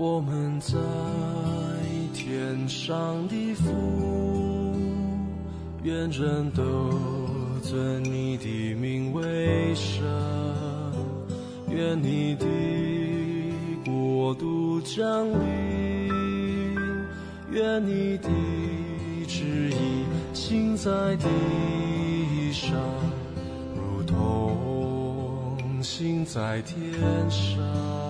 我们在天上的父，愿人都尊你的名为圣，愿你的国度降临，愿你的旨意行在地上，如同行在天上。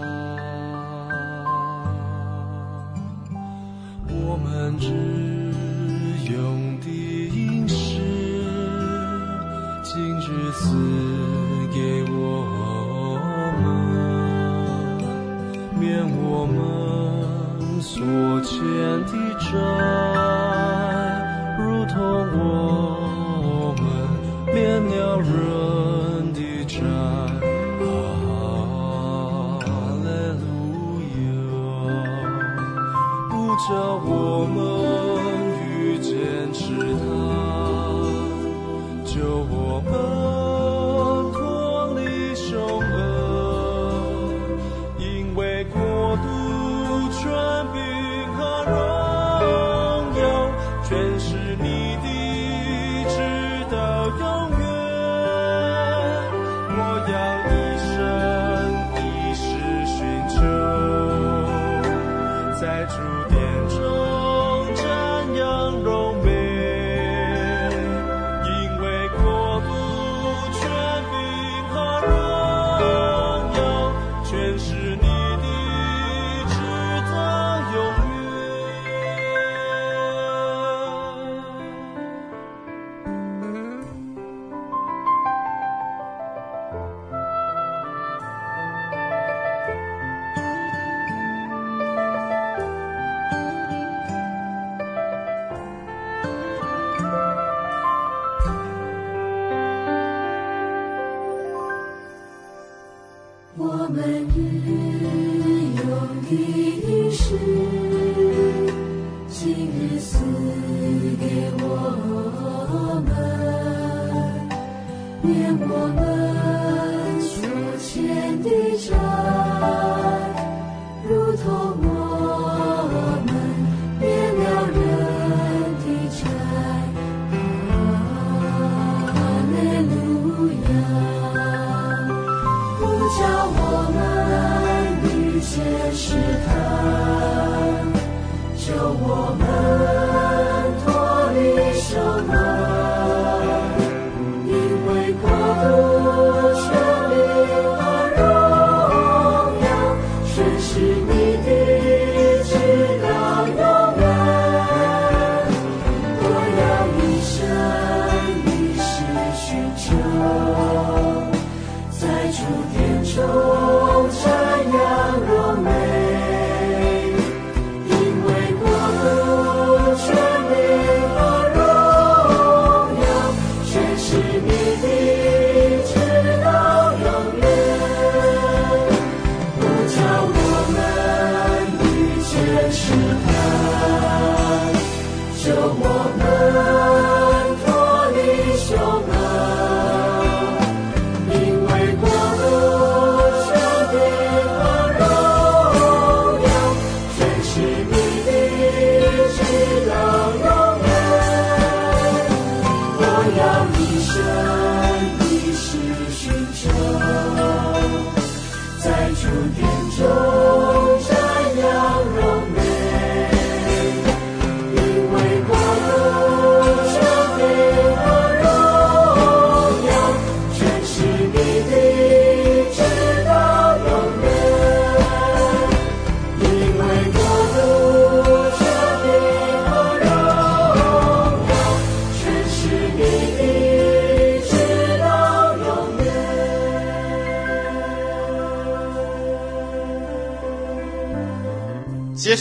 叫我们遇见池塘，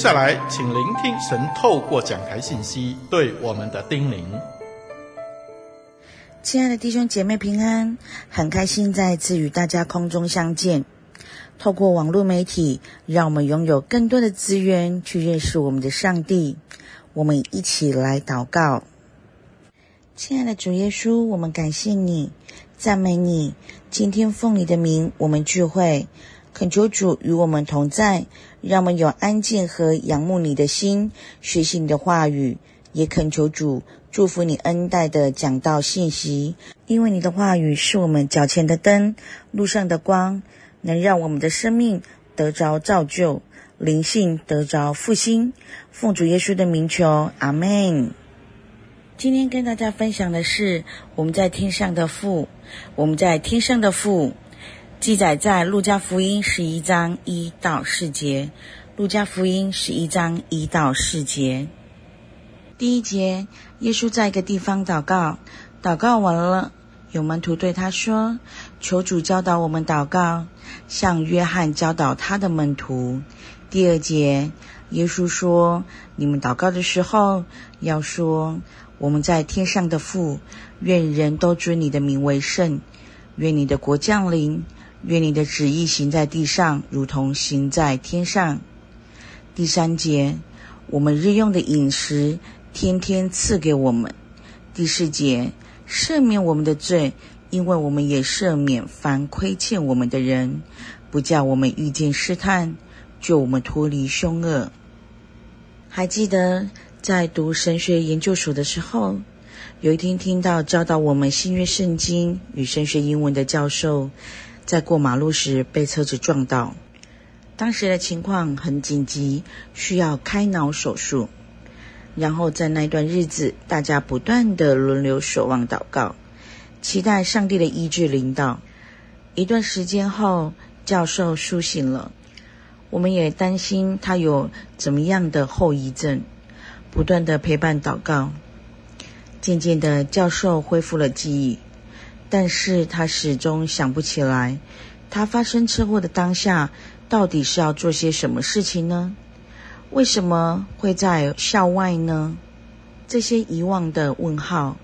下来，请聆听神透过讲台信息对我们的叮咛。亲爱的弟兄姐妹平安，很开心再次与大家空中相见。透过网络媒体，让我们拥有更多的资源去认识我们的上帝。我们一起来祷告。亲爱的主耶稣，我们感谢你，赞美你。今天奉你的名，我们聚会。恳求主与我们同在，让我们有安静和仰慕你的心，学习你的话语。也恳求主祝福你恩待的讲道信息，因为你的话语是我们脚前的灯，路上的光，能让我们的生命得着造就，灵性得着复兴。奉主耶稣的名求，阿门。今天跟大家分享的是我们在天上的父，我们在天上的父。记载在路加福音十一章一到四节。路加福音十一章一到四节，第一节，耶稣在一个地方祷告，祷告完了，有门徒对他说：“求主教导我们祷告，像约翰教导他的门徒。”第二节，耶稣说：“你们祷告的时候，要说：我们在天上的父，愿人都尊你的名为圣，愿你的国降临。”愿你的旨意行在地上，如同行在天上。第三节，我们日用的饮食，天天赐给我们。第四节，赦免我们的罪，因为我们也赦免凡亏欠我们的人，不叫我们遇见试探，救我们脱离凶恶。还记得在读神学研究所的时候，有一天听到教导我们新约圣经与神学英文的教授。在过马路时被车子撞到，当时的情况很紧急，需要开脑手术。然后在那段日子，大家不断地轮流守望祷告，期待上帝的医治临到。一段时间后，教授苏醒了，我们也担心他有怎么样的后遗症，不断地陪伴祷告。渐渐的，教授恢复了记忆。但是他始终想不起来，他发生车祸的当下到底是要做些什么事情呢？为什么会在校外呢？这些遗忘的问号，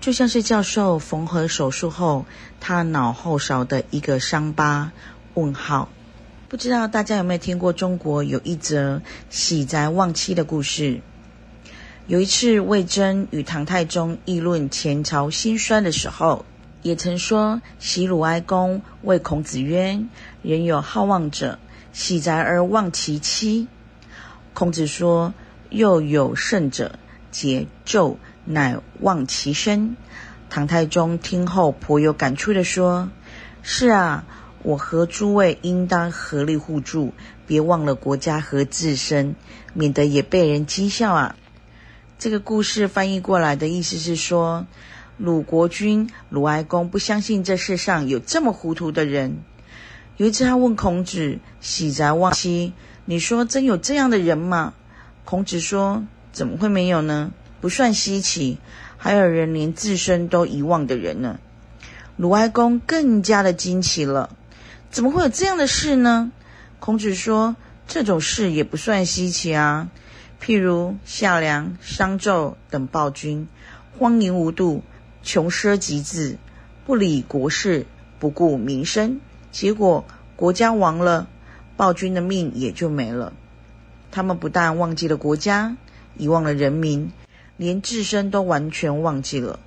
就像是教授缝合手术后他脑后勺的一个伤疤。问号，不知道大家有没有听过中国有一则喜宅忘妻的故事？有一次，魏征与唐太宗议论前朝兴衰的时候。也曾说，喜鲁哀公谓孔子曰：“人有好望者，喜宅而忘其妻。”孔子说：“又有甚者，桀纣，乃忘其身。”唐太宗听后颇有感触地说：“是啊，我和诸位应当合力互助，别忘了国家和自身，免得也被人讥笑啊。”这个故事翻译过来的意思是说。鲁国君鲁哀公不相信这世上有这么糊涂的人。有一次，他问孔子：“喜宅忘妻，你说真有这样的人吗？”孔子说：“怎么会没有呢？不算稀奇，还有人连自身都遗忘的人呢。”鲁哀公更加的惊奇了：“怎么会有这样的事呢？”孔子说：“这种事也不算稀奇啊。譬如夏梁、商纣等暴君，荒淫无度。”穷奢极侈，不理国事，不顾民生，结果国家亡了，暴君的命也就没了。他们不但忘记了国家，遗忘了人民，连自身都完全忘记了，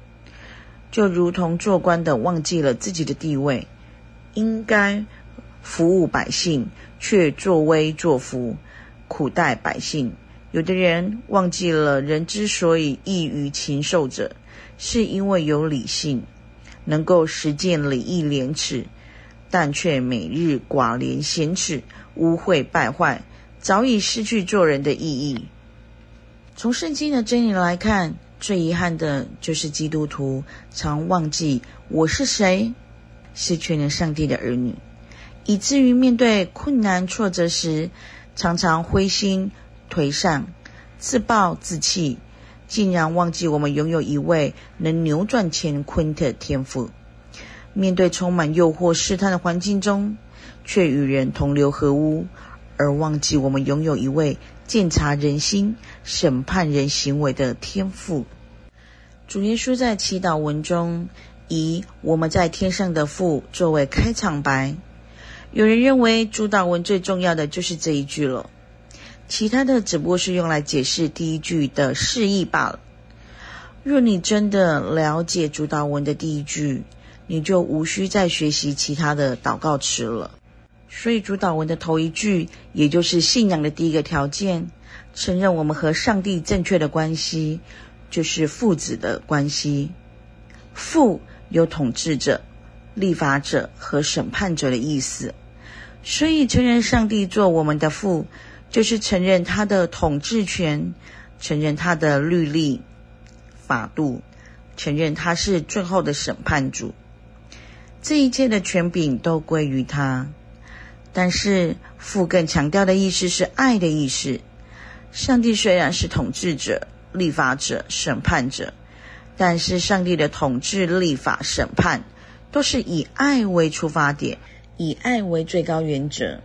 就如同做官的忘记了自己的地位，应该服务百姓，却作威作福，苦待百姓，有的人忘记了，人之所以异于禽兽者，是因为有理性，能够实践礼义廉耻，但却每日寡廉鲜耻，污秽败坏，早已失去做人的意义。从圣经的真理来看，最遗憾的就是基督徒常忘记我是谁，是全能上帝的儿女，以至于面对困难挫折时，常常灰心。颓丧、自暴自弃，竟然忘记我们拥有一位能扭转乾坤的天赋。面对充满诱惑、试探的环境中，却与人同流合污，而忘记我们拥有一位鉴察人心、审判人行为的天赋。主耶稣在祈祷文中以“我们在天上的父”作为开场白。有人认为主祷文最重要的就是这一句了。其他的只不过是用来解释第一句的释义罢了。若你真的了解主祷文的第一句，你就无需再学习其他的祷告词了。所以主祷文的头一句，也就是信仰的第一个条件，承认我们和上帝正确的关系，就是父子的关系。父有统治者、立法者和审判者的意思，所以承认上帝做我们的父。就是承认他的统治权，承认他的律例、法度，承认他是最后的审判主。这一切的权柄都归于他。但是父更强调的意思是爱的意思。上帝虽然是统治者、立法者、审判者，但是上帝的统治、立法、审判都是以爱为出发点，以爱为最高原则。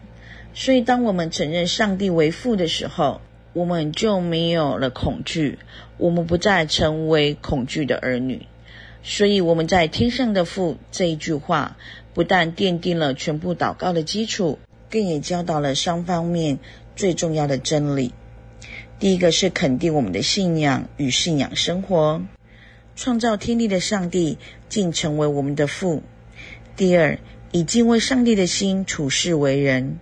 所以，当我们承认上帝为父的时候，我们就没有了恐惧，我们不再成为恐惧的儿女。所以，我们在天上的父这一句话，不但奠定了全部祷告的基础，更也教导了双方面最重要的真理。第一个是肯定我们的信仰与信仰生活，创造天地的上帝竟成为我们的父。第二，以敬畏上帝的心处世为人。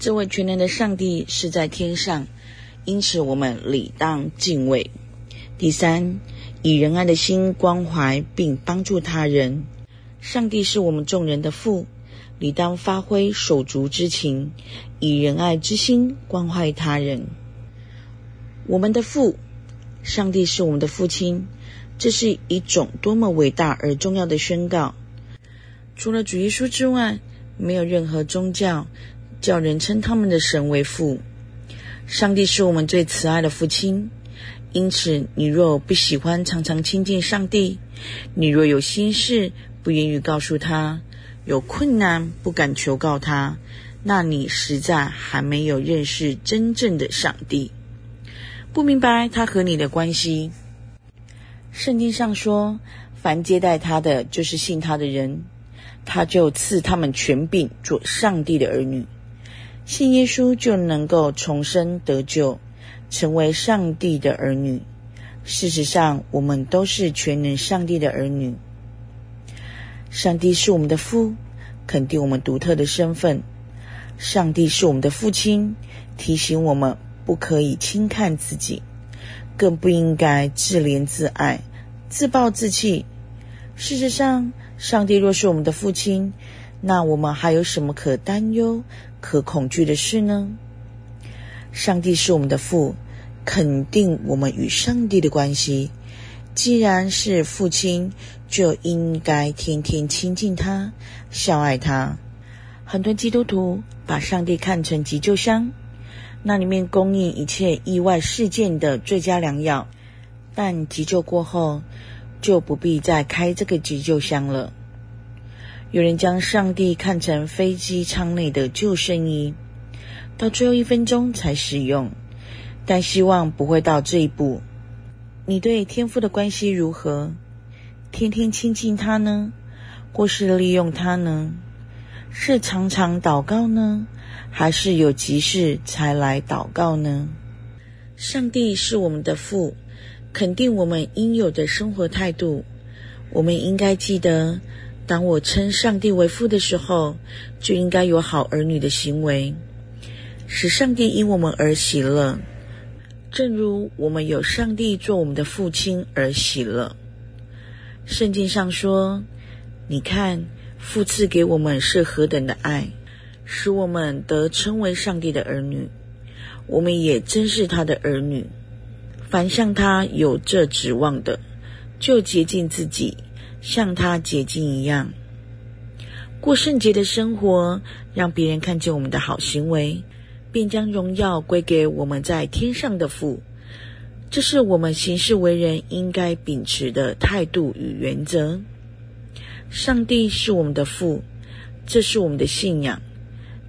这位全能的上帝是在天上，因此我们理当敬畏。第三，以仁爱的心关怀并帮助他人。上帝是我们众人的父，理当发挥手足之情，以仁爱之心关怀他人。我们的父，上帝是我们的父亲，这是一种多么伟大而重要的宣告。除了主耶稣之外，没有任何宗教。叫人称他们的神为父，上帝是我们最慈爱的父亲。因此，你若不喜欢常常亲近上帝，你若有心事不愿意告诉他，有困难不敢求告他，那你实在还没有认识真正的上帝，不明白他和你的关系。圣经上说，凡接待他的，就是信他的人，他就赐他们权柄做上帝的儿女。信耶稣就能够重生得救，成为上帝的儿女。事实上，我们都是全能上帝的儿女。上帝是我们的父，肯定我们独特的身份。上帝是我们的父亲，提醒我们不可以轻看自己，更不应该自怜自爱、自暴自弃。事实上，上帝若是我们的父亲，那我们还有什么可担忧、可恐惧的事呢？上帝是我们的父，肯定我们与上帝的关系。既然是父亲，就应该天天亲近他、孝爱他。很多基督徒把上帝看成急救箱，那里面供应一切意外事件的最佳良药，但急救过后，就不必再开这个急救箱了。有人将上帝看成飞机舱内的救生衣，到最后一分钟才使用，但希望不会到这一步。你对天父的关系如何？天天亲近他呢，或是利用他呢？是常常祷告呢，还是有急事才来祷告呢？上帝是我们的父，肯定我们应有的生活态度。我们应该记得。当我称上帝为父的时候，就应该有好儿女的行为，使上帝因我们而喜乐。正如我们有上帝做我们的父亲而喜乐。圣经上说：“你看，父赐给我们是何等的爱，使我们得称为上帝的儿女。我们也真是他的儿女。凡向他有这指望的，就接近自己，像他洁净一样，过圣洁的生活，让别人看见我们的好行为，便将荣耀归给我们在天上的父。”这是我们行事为人应该秉持的态度与原则。上帝是我们的父，这是我们的信仰，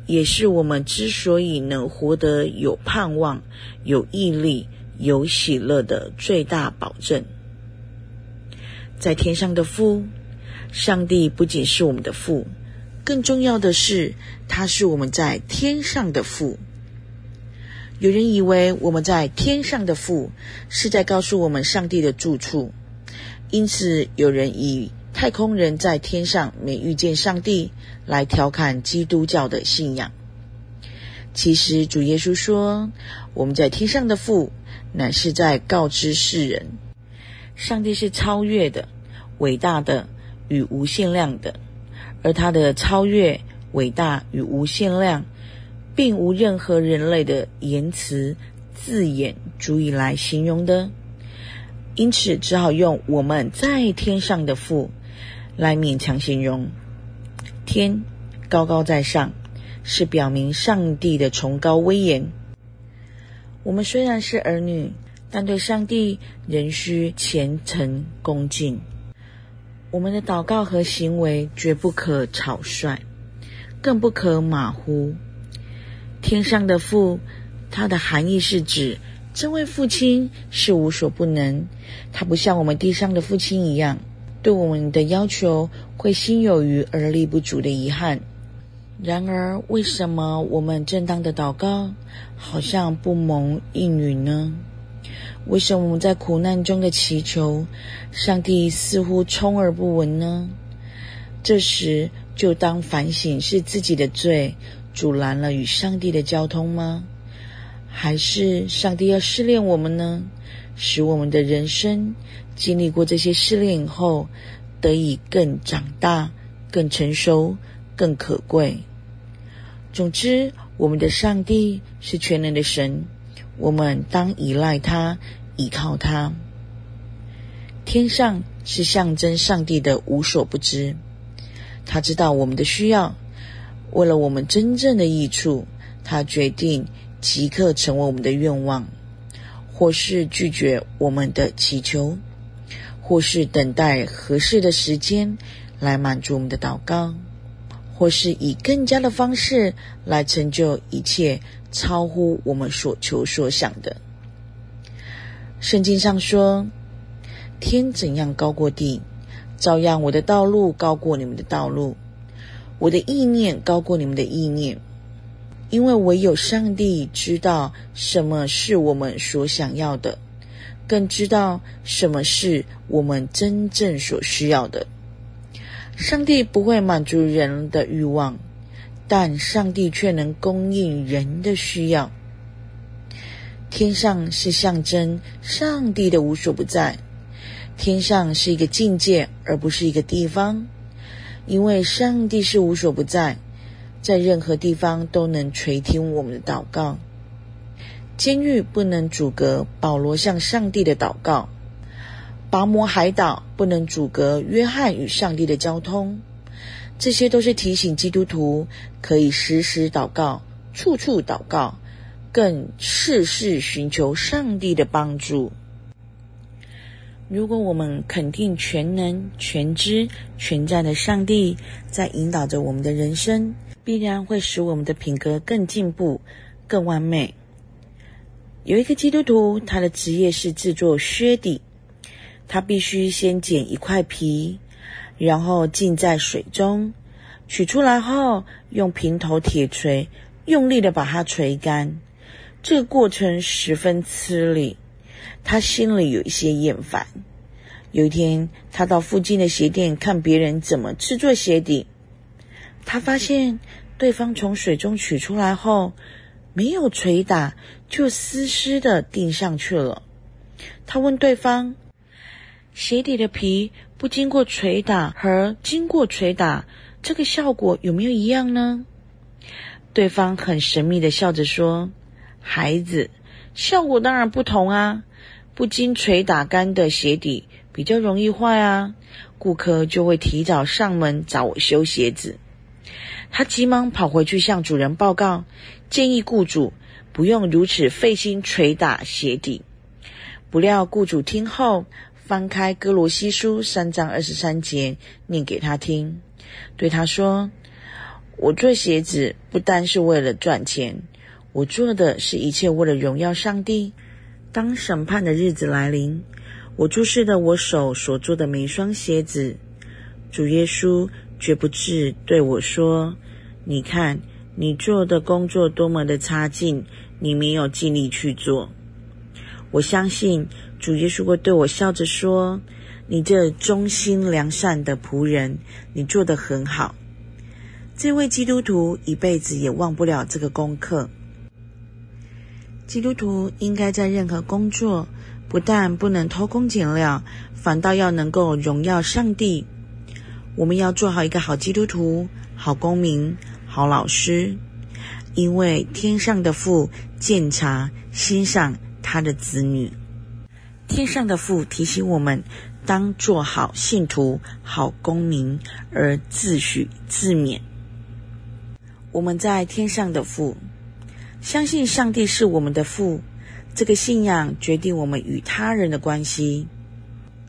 也是我们之所以能活得有盼望、有毅力、有喜乐的最大保证。在天上的父，上帝不仅是我们的父，更重要的是，他是我们在天上的父。有人以为我们在天上的父是在告诉我们上帝的住处，因此有人以太空人在天上没遇见上帝来调侃基督教的信仰。其实主耶稣说，我们在天上的父乃是在告知世人，上帝是超越的、伟大的与无限量的，而他的超越、伟大与无限量。并无任何人类的言辞字眼足以来形容的，因此只好用我们在天上的父来勉强形容。天高高在上，是表明上帝的崇高威严。我们虽然是儿女，但对上帝仍需虔诚恭敬。我们的祷告和行为绝不可草率，更不可马虎。天上的父，它的含义是指这位父亲是无所不能，他不像我们地上的父亲一样，对我们的要求会心有余而力不足的遗憾。然而，为什么我们正当的祷告好像不蒙应允呢？为什么我们在苦难中的祈求，上帝似乎充耳不闻呢？这时就当反省是自己的罪。阻拦了与上帝的交通吗？还是上帝要试炼我们呢？使我们的人生经历过这些试炼以后，得以更长大、更成熟、更可贵。总之，我们的上帝是全能的神，我们当依赖他、依靠他。天上是象征上帝的无所不知，他知道我们的需要。为了我们真正的益处，他决定即刻成为我们的愿望，或是拒绝我们的祈求，或是等待合适的时间来满足我们的祷告，或是以更加的方式来成就一切超乎我们所求所想的。圣经上说：“天怎样高过地，照样我的道路高过你们的道路。”我的意念高过你们的意念，因为唯有上帝知道什么是我们所想要的，更知道什么是我们真正所需要的。上帝不会满足人的欲望，但上帝却能供应人的需要。天上是象征上帝的无所不在，天上是一个境界，而不是一个地方。因为上帝是无所不在，在任何地方都能垂听我们的祷告。监狱不能阻隔保罗向上帝的祷告，拔摩海岛不能阻隔约翰与上帝的交通。这些都是提醒基督徒可以时时祷告，处处祷告，更事事寻求上帝的帮助。如果我们肯定全能、全知、全在的上帝在引导着我们的人生，必然会使我们的品格更进步、更完美。有一个基督徒，他的职业是制作靴底，他必须先剪一块皮，然后浸在水中，取出来后用平头铁锤用力的把它锤干。这个过程十分吃力。他心里有一些厌烦。有一天，他到附近的鞋店看别人怎么制作鞋底。他发现对方从水中取出来后，没有捶打，就丝丝的钉上去了。他问对方：“鞋底的皮不经过捶打和经过捶打，这个效果有没有一样呢？”对方很神秘的笑着说：“孩子，效果当然不同啊！不经捶打干的鞋底比较容易坏啊，顾客就会提早上门找我修鞋子。”他急忙跑回去向主人报告，建议雇主不用如此费心捶打鞋底。不料雇主听后，翻开哥罗西书三章二十三节，念给他听，对他说：“我做鞋子不单是为了赚钱，我做的是一切为了荣耀上帝。当审判的日子来临，我注视着我手所做的每双鞋子，主耶稣。”绝不至对我说：“你看，你做的工作多么的差劲，你没有尽力去做。”我相信主耶稣会对我笑着说：“你这忠心良善的仆人，你做得很好。”这位基督徒一辈子也忘不了这个功课。基督徒应该在任何工作，不但不能偷工减料，反倒要能够荣耀上帝。我们要做好一个好基督徒、好公民、好老师，因为天上的父鉴察欣赏他的子女。天上的父提醒我们，当做好信徒、好公民而自许自勉。我们在天上的父，相信上帝是我们的父，这个信仰决定我们与他人的关系。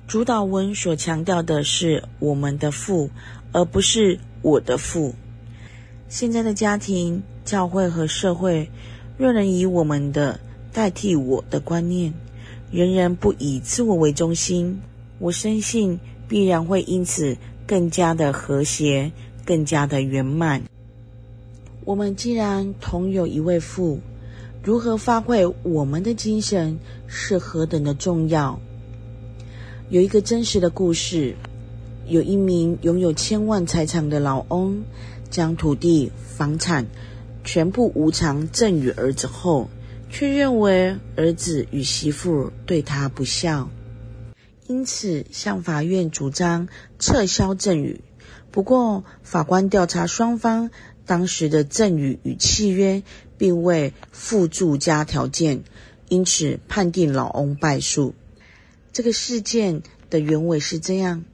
主导文所强调的是我们的父，而不是我的父。现在的家庭、教会和社会，若能以我们的代替我的观念，人人不以自我为中心，我深信必然会因此更加的和谐，更加的圆满。我们既然同有一位父，如何发挥我们的精神是何等的重要。有一个真实的故事，有一名拥有千万财产的老翁，将土地、房产全部无偿赠与儿子后，却认为儿子与媳妇对他不孝，因此向法院主张撤销赠与。不过，法官调查双方当时的赠与与契约并未附注加条件，因此判定老翁败诉。这个事件的原委是这样：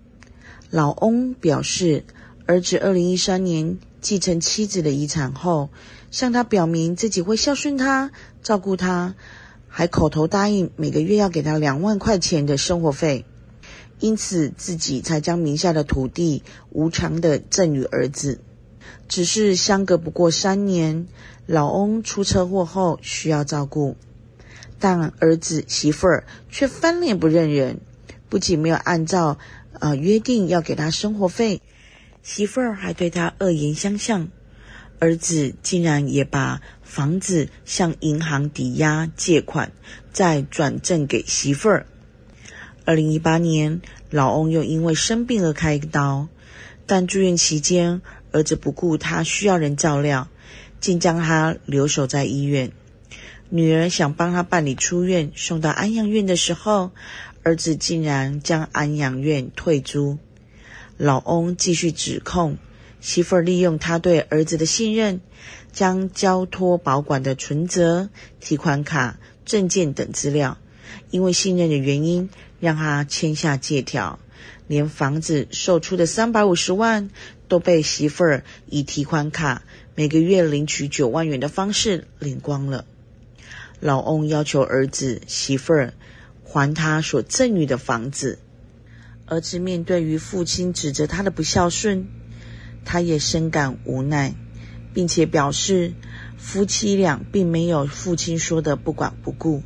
老翁表示，儿子二零一三年继承妻子的遗产后，向他表明自己会孝顺他、照顾他，还口头答应每个月要给他两万块钱的生活费，因此自己才将名下的土地无偿的赠与儿子。只是相隔不过三年，老翁出车祸后需要照顾。但儿子媳妇儿却翻脸不认人，不仅没有按照呃约定要给他生活费，媳妇儿还对他恶言相向，儿子竟然也把房子向银行抵押借款，再转赠给媳妇儿。二零一八年，老翁又因为生病而开刀，但住院期间，儿子不顾他需要人照料，竟将他留守在医院。女儿想帮他办理出院，送到安养院的时候，儿子竟然将安养院退租。老翁继续指控媳妇儿利用他对儿子的信任，将交托保管的存折、提款卡、证件等资料，因为信任的原因，让他签下借条，连房子售出的三百五十万都被媳妇儿以提款卡每个月领取九万元的方式领光了。老翁要求儿子媳妇儿还他所赠予的房子。儿子面对于父亲指责他的不孝顺，他也深感无奈，并且表示夫妻俩并没有父亲说的不管不顾，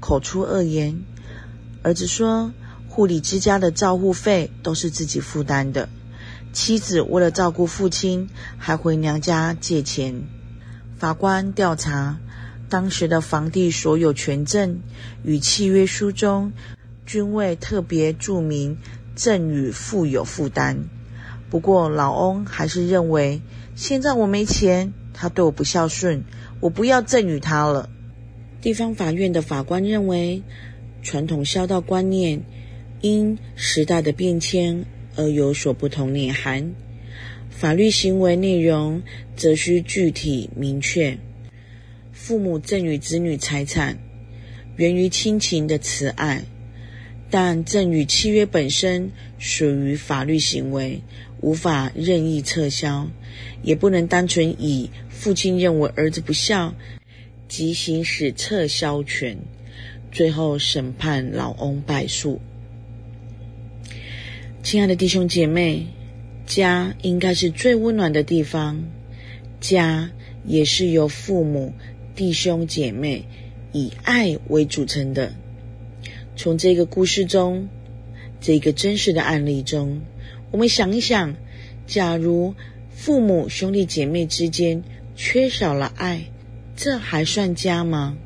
口出恶言。儿子说，护理之家的照护费都是自己负担的，妻子为了照顾父亲，还回娘家借钱。法官调查。当时的房地所有权证与契约书中，均未特别注明赠与负有负担。不过老翁还是认为，现在我没钱，他对我不孝顺，我不要赠与他了。地方法院的法官认为，传统孝道观念因时代的变迁而有所不同内涵，法律行为内容则需具体明确。父母赠与子女财产，源于亲情的慈爱，但赠与契约本身属于法律行为，无法任意撤销，也不能单纯以父亲认为儿子不孝，即行使撤销权，最后审判老翁败诉。亲爱的弟兄姐妹，家应该是最温暖的地方，家也是由父母。弟兄姐妹以爱为组成的。从这个故事中，这个真实的案例中，我们想一想：假如父母兄弟姐妹之间缺少了爱，这还算家吗？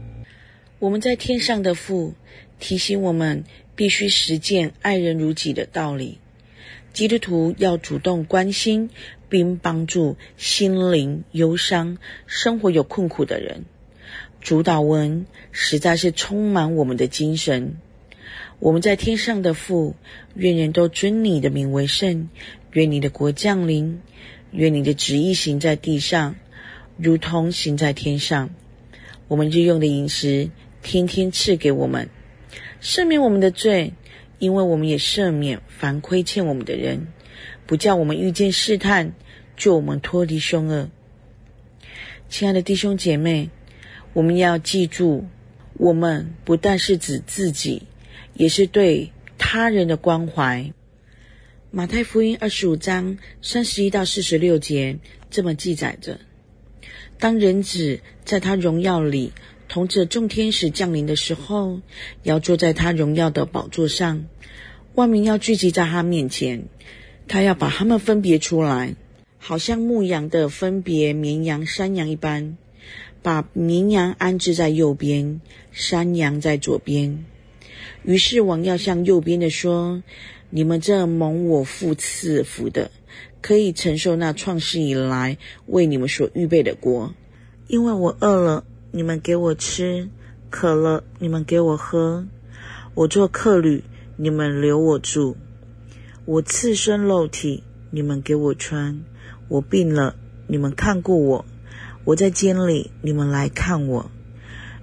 我们在天上的父提醒我们，必须实践爱人如己的道理。基督徒要主动关心并帮助心灵忧伤、生活有困苦的人。主祷文实在是充满我们的精神。我们在天上的父，愿人都尊你的名为圣，愿你的国降临，愿你的旨意行在地上，如同行在天上。我们日用的饮食，天天赐给我们，赦免我们的罪，因为我们也赦免凡亏欠我们的人，不叫我们遇见试探，救我们脱离凶恶。亲爱的弟兄姐妹。我们要记住，我们不但是指自己，也是对他人的关怀。马太福音二十五章三十一到四十六节这么记载着：当人子在他荣耀里同着众天使降临的时候，要坐在他荣耀的宝座上，万民要聚集在他面前，他要把他们分别出来，好像牧羊的分别绵羊、山羊一般。把绵羊安置在右边，山羊在左边。于是王要向右边的说：“你们这蒙我父赐福的，可以承受那创世以来为你们所预备的国。因为我饿了，你们给我吃；渴了，你们给我喝；我做客旅，你们留我住；我赤身露体，你们给我穿；我病了，你们看过我。”我在监里，你们来看我。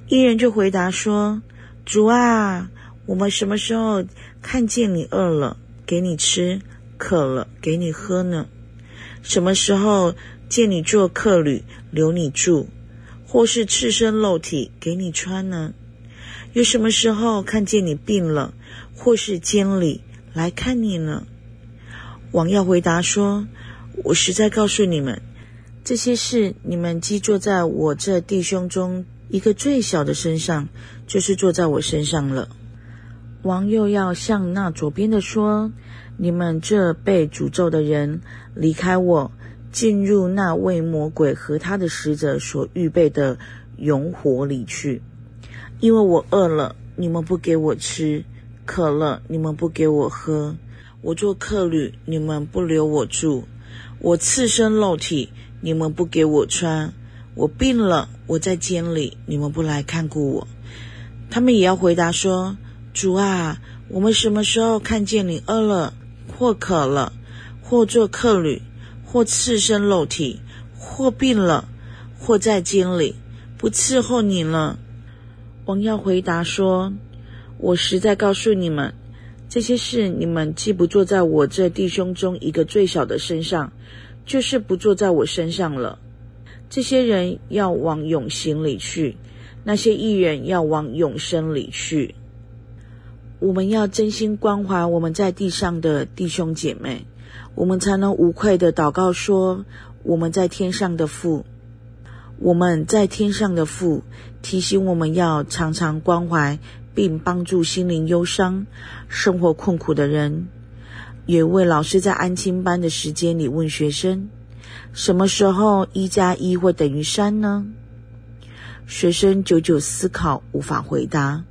义人就回答说：“主啊，我们什么时候看见你饿了，给你吃；渴了，给你喝呢？什么时候见你做客旅，留你住，或是赤身露体，给你穿呢？有什么时候看见你病了，或是监里来看你呢？”王耀回答说：“我实在告诉你们。”这些事，你们既坐在我这弟兄中一个最小的身上，就是坐在我身上了。王又要向那左边的说：“你们这被诅咒的人，离开我，进入那为魔鬼和他的使者所预备的永火里去。因为我饿了，你们不给我吃；渴了，你们不给我喝；我做客旅，你们不留我住；我赤身露体。”你们不给我穿，我病了，我在监里，你们不来看顾我。他们也要回答说：“主啊，我们什么时候看见你饿了，或渴了，或做客旅，或赤身露体，或病了，或在监里，不伺候你了？”王要回答说：“我实在告诉你们，这些事你们既不做在我这弟兄中一个最小的身上。”就是不做在我身上了。这些人要往永刑里去，那些义人要往永生里去。我们要真心关怀我们在地上的弟兄姐妹，我们才能无愧地祷告说：“我们在天上的父，我们在天上的父，提醒我们要常常关怀并帮助心灵忧伤、生活困苦的人。”有一位老师在安亲班的时间里问学生：“什么时候一加一会等于三呢？”学生久久思考，无法回答。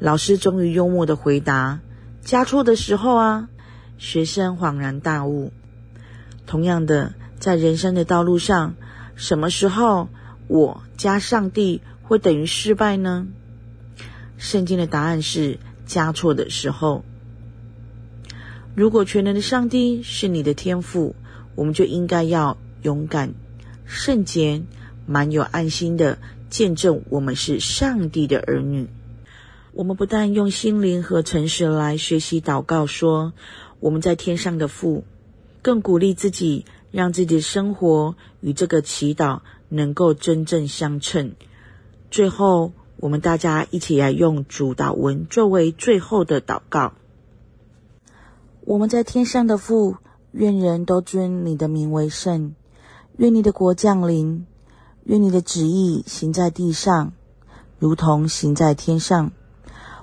老师终于幽默的回答：“加错的时候啊！”学生恍然大悟。同样的，在人生的道路上，什么时候我加上帝会等于失败呢？圣经的答案是加错的时候。如果全能的上帝是你的天赋，我们就应该要勇敢、圣洁、满有爱心的见证我们是上帝的儿女。我们不但用心灵和诚实来学习祷告，说我们在天上的父，更鼓励自己，让自己的生活与这个祈祷能够真正相称。最后，我们大家一起来用主祷文作为最后的祷告。我们在天上的父，愿人都尊你的名为圣。愿你的国降临。愿你的旨意行在地上，如同行在天上。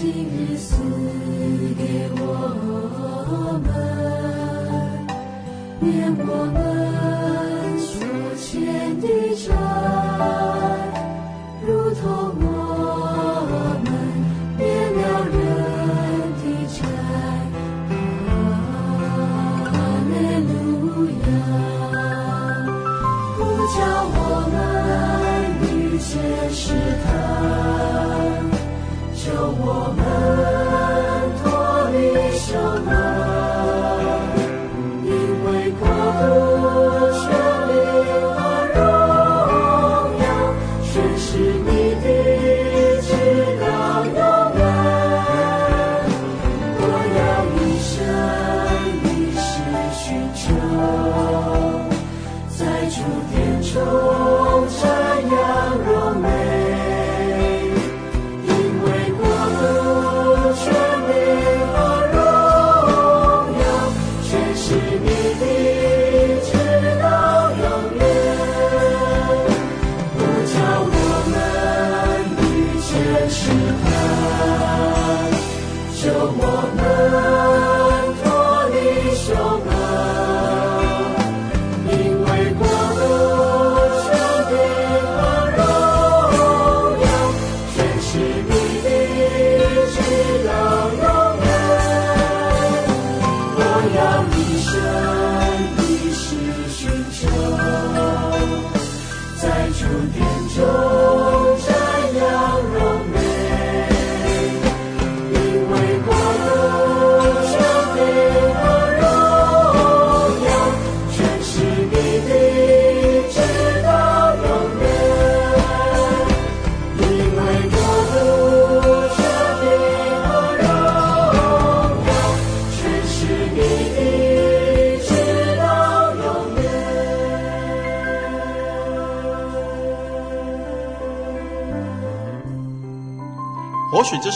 今日赐给我们，念我们